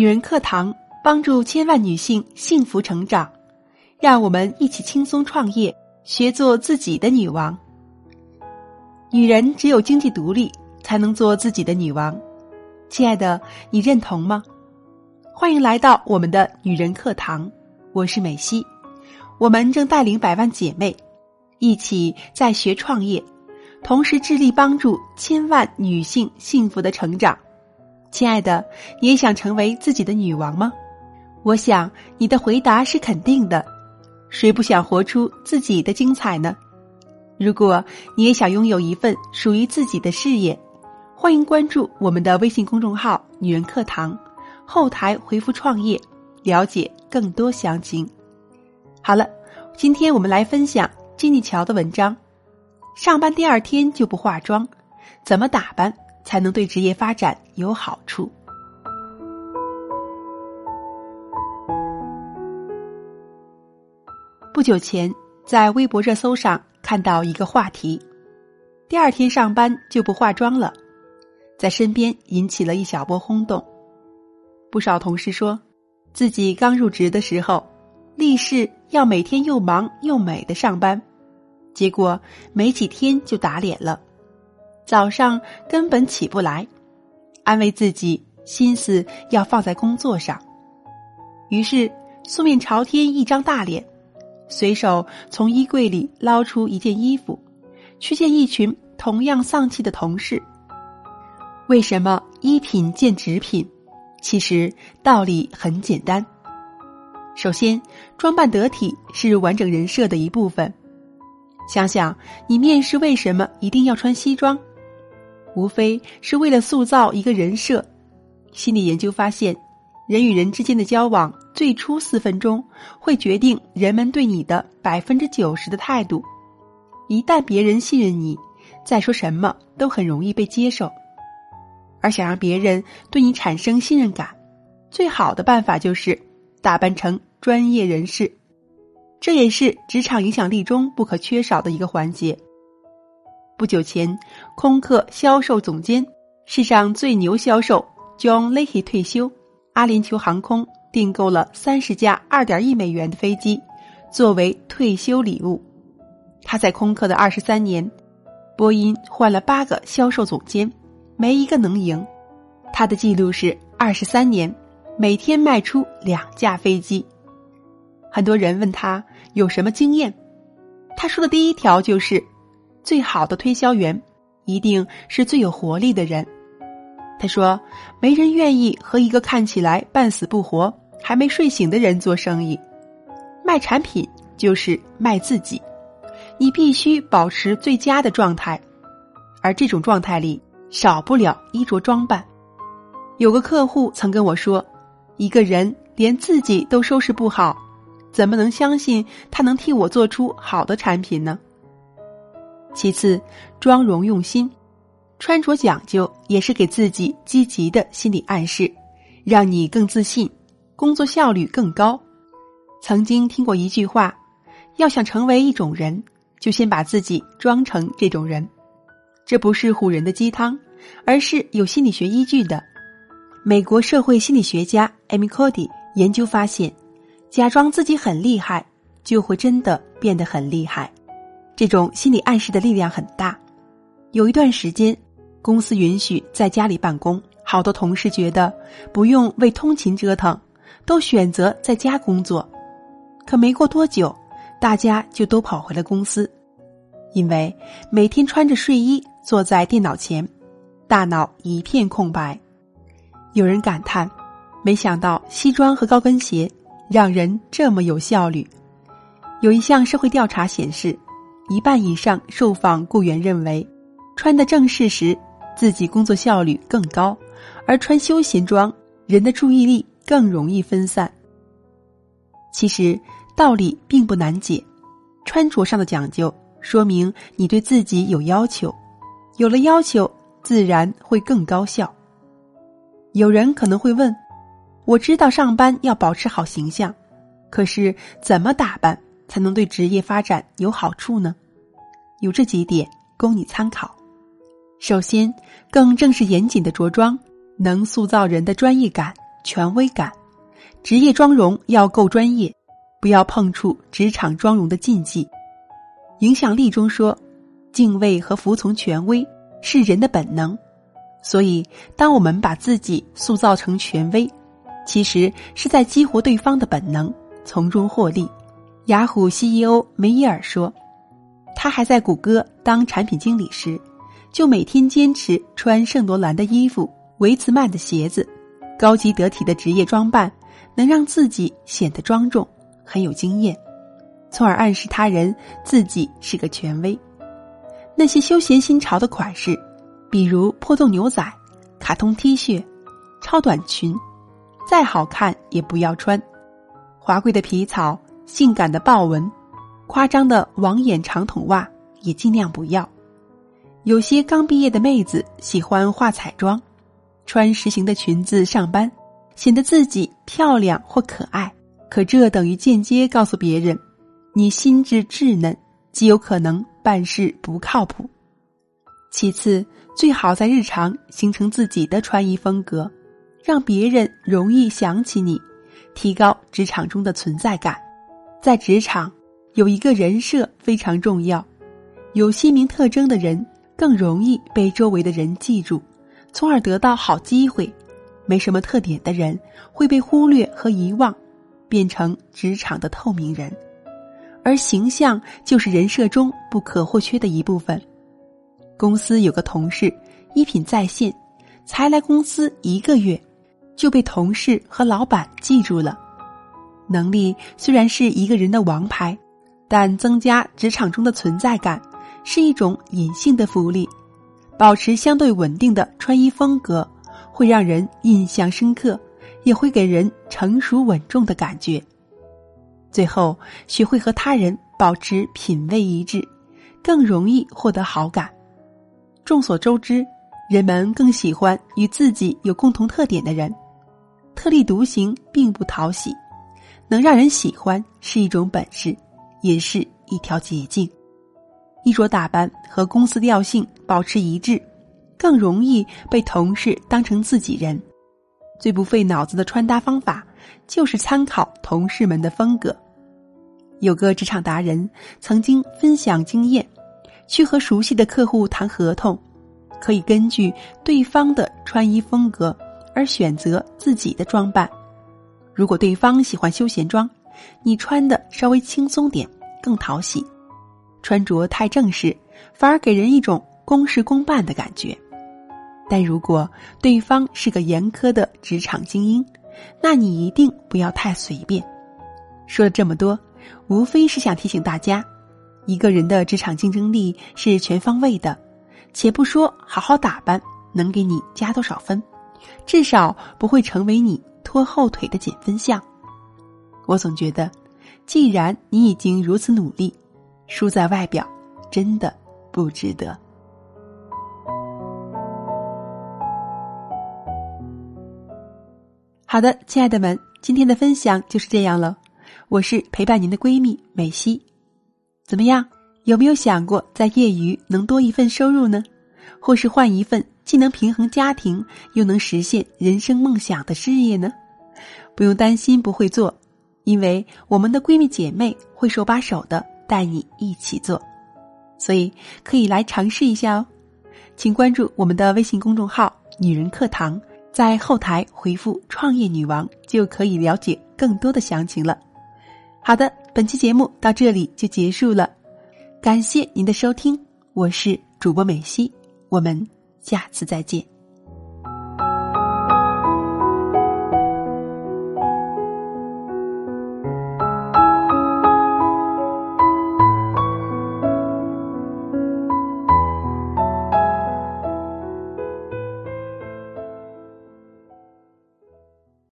女人课堂帮助千万女性幸福成长，让我们一起轻松创业，学做自己的女王。女人只有经济独立，才能做自己的女王。亲爱的，你认同吗？欢迎来到我们的女人课堂，我是美西。我们正带领百万姐妹一起在学创业，同时致力帮助千万女性幸福的成长。亲爱的，你也想成为自己的女王吗？我想你的回答是肯定的。谁不想活出自己的精彩呢？如果你也想拥有一份属于自己的事业，欢迎关注我们的微信公众号“女人课堂”，后台回复“创业”，了解更多详情。好了，今天我们来分享金妮乔的文章：上班第二天就不化妆，怎么打扮？才能对职业发展有好处。不久前，在微博热搜上看到一个话题：“第二天上班就不化妆了”，在身边引起了一小波轰动。不少同事说，自己刚入职的时候，立誓要每天又忙又美的上班，结果没几天就打脸了。早上根本起不来，安慰自己，心思要放在工作上。于是素面朝天一张大脸，随手从衣柜里捞出一件衣服，去见一群同样丧气的同事。为什么衣品见纸品？其实道理很简单。首先，装扮得体是完整人设的一部分。想想你面试为什么一定要穿西装？无非是为了塑造一个人设。心理研究发现，人与人之间的交往，最初四分钟会决定人们对你的百分之九十的态度。一旦别人信任你，再说什么都很容易被接受。而想让别人对你产生信任感，最好的办法就是打扮成专业人士。这也是职场影响力中不可缺少的一个环节。不久前，空客销售总监、世上最牛销售 John Leahy 退休，阿联酋航空订购了三十架二点一美元的飞机，作为退休礼物。他在空客的二十三年，波音换了八个销售总监，没一个能赢。他的记录是二十三年，每天卖出两架飞机。很多人问他有什么经验，他说的第一条就是。最好的推销员，一定是最有活力的人。他说：“没人愿意和一个看起来半死不活、还没睡醒的人做生意。卖产品就是卖自己，你必须保持最佳的状态，而这种状态里少不了衣着装扮。”有个客户曾跟我说：“一个人连自己都收拾不好，怎么能相信他能替我做出好的产品呢？”其次，妆容用心，穿着讲究，也是给自己积极的心理暗示，让你更自信，工作效率更高。曾经听过一句话：要想成为一种人，就先把自己装成这种人。这不是唬人的鸡汤，而是有心理学依据的。美国社会心理学家 Amy Cuddy 研究发现，假装自己很厉害，就会真的变得很厉害。这种心理暗示的力量很大。有一段时间，公司允许在家里办公，好多同事觉得不用为通勤折腾，都选择在家工作。可没过多久，大家就都跑回了公司，因为每天穿着睡衣坐在电脑前，大脑一片空白。有人感叹：“没想到西装和高跟鞋让人这么有效率。”有一项社会调查显示。一半以上受访雇员认为，穿的正式时，自己工作效率更高；而穿休闲装，人的注意力更容易分散。其实道理并不难解，穿着上的讲究，说明你对自己有要求，有了要求，自然会更高效。有人可能会问：我知道上班要保持好形象，可是怎么打扮？才能对职业发展有好处呢？有这几点供你参考。首先，更正式严谨的着装能塑造人的专业感，权威感，职业妆容要够专业，不要碰触职场妆容的禁忌。影响力中说，敬畏和服从权威是人的本能，所以当我们把自己塑造成权威，其实是在激活对方的本能，从中获利。雅虎 CEO 梅耶尔说，他还在谷歌当产品经理时，就每天坚持穿圣罗兰的衣服、维茨曼的鞋子，高级得体的职业装扮，能让自己显得庄重、很有经验。从而暗示他人自己是个权威。那些休闲新潮的款式，比如破洞牛仔、卡通 T 恤、超短裙，再好看也不要穿；华贵的皮草、性感的豹纹、夸张的网眼长筒袜也尽量不要。有些刚毕业的妹子喜欢化彩妆，穿实行的裙子上班，显得自己漂亮或可爱。可这等于间接告诉别人。你心智稚嫩，极有可能办事不靠谱。其次，最好在日常形成自己的穿衣风格，让别人容易想起你，提高职场中的存在感。在职场，有一个人设非常重要。有鲜明特征的人更容易被周围的人记住，从而得到好机会。没什么特点的人会被忽略和遗忘，变成职场的透明人。而形象就是人设中不可或缺的一部分。公司有个同事衣品在线，才来公司一个月，就被同事和老板记住了。能力虽然是一个人的王牌，但增加职场中的存在感是一种隐性的福利。保持相对稳定的穿衣风格，会让人印象深刻，也会给人成熟稳重的感觉。最后，学会和他人保持品味一致，更容易获得好感。众所周知，人们更喜欢与自己有共同特点的人，特立独行并不讨喜。能让人喜欢是一种本事，也是一条捷径。衣着打扮和公司调性保持一致，更容易被同事当成自己人。最不费脑子的穿搭方法。就是参考同事们的风格。有个职场达人曾经分享经验：去和熟悉的客户谈合同，可以根据对方的穿衣风格而选择自己的装扮。如果对方喜欢休闲装，你穿的稍微轻松点更讨喜；穿着太正式，反而给人一种公事公办的感觉。但如果对方是个严苛的职场精英，那你一定不要太随便。说了这么多，无非是想提醒大家，一个人的职场竞争力是全方位的。且不说好好打扮能给你加多少分，至少不会成为你拖后腿的减分项。我总觉得，既然你已经如此努力，输在外表真的不值得。好的，亲爱的们，今天的分享就是这样了。我是陪伴您的闺蜜美西，怎么样？有没有想过在业余能多一份收入呢？或是换一份既能平衡家庭又能实现人生梦想的事业呢？不用担心不会做，因为我们的闺蜜姐妹会手把手的带你一起做，所以可以来尝试一下哦。请关注我们的微信公众号“女人课堂”。在后台回复“创业女王”就可以了解更多的详情了。好的，本期节目到这里就结束了，感谢您的收听，我是主播美西，我们下次再见。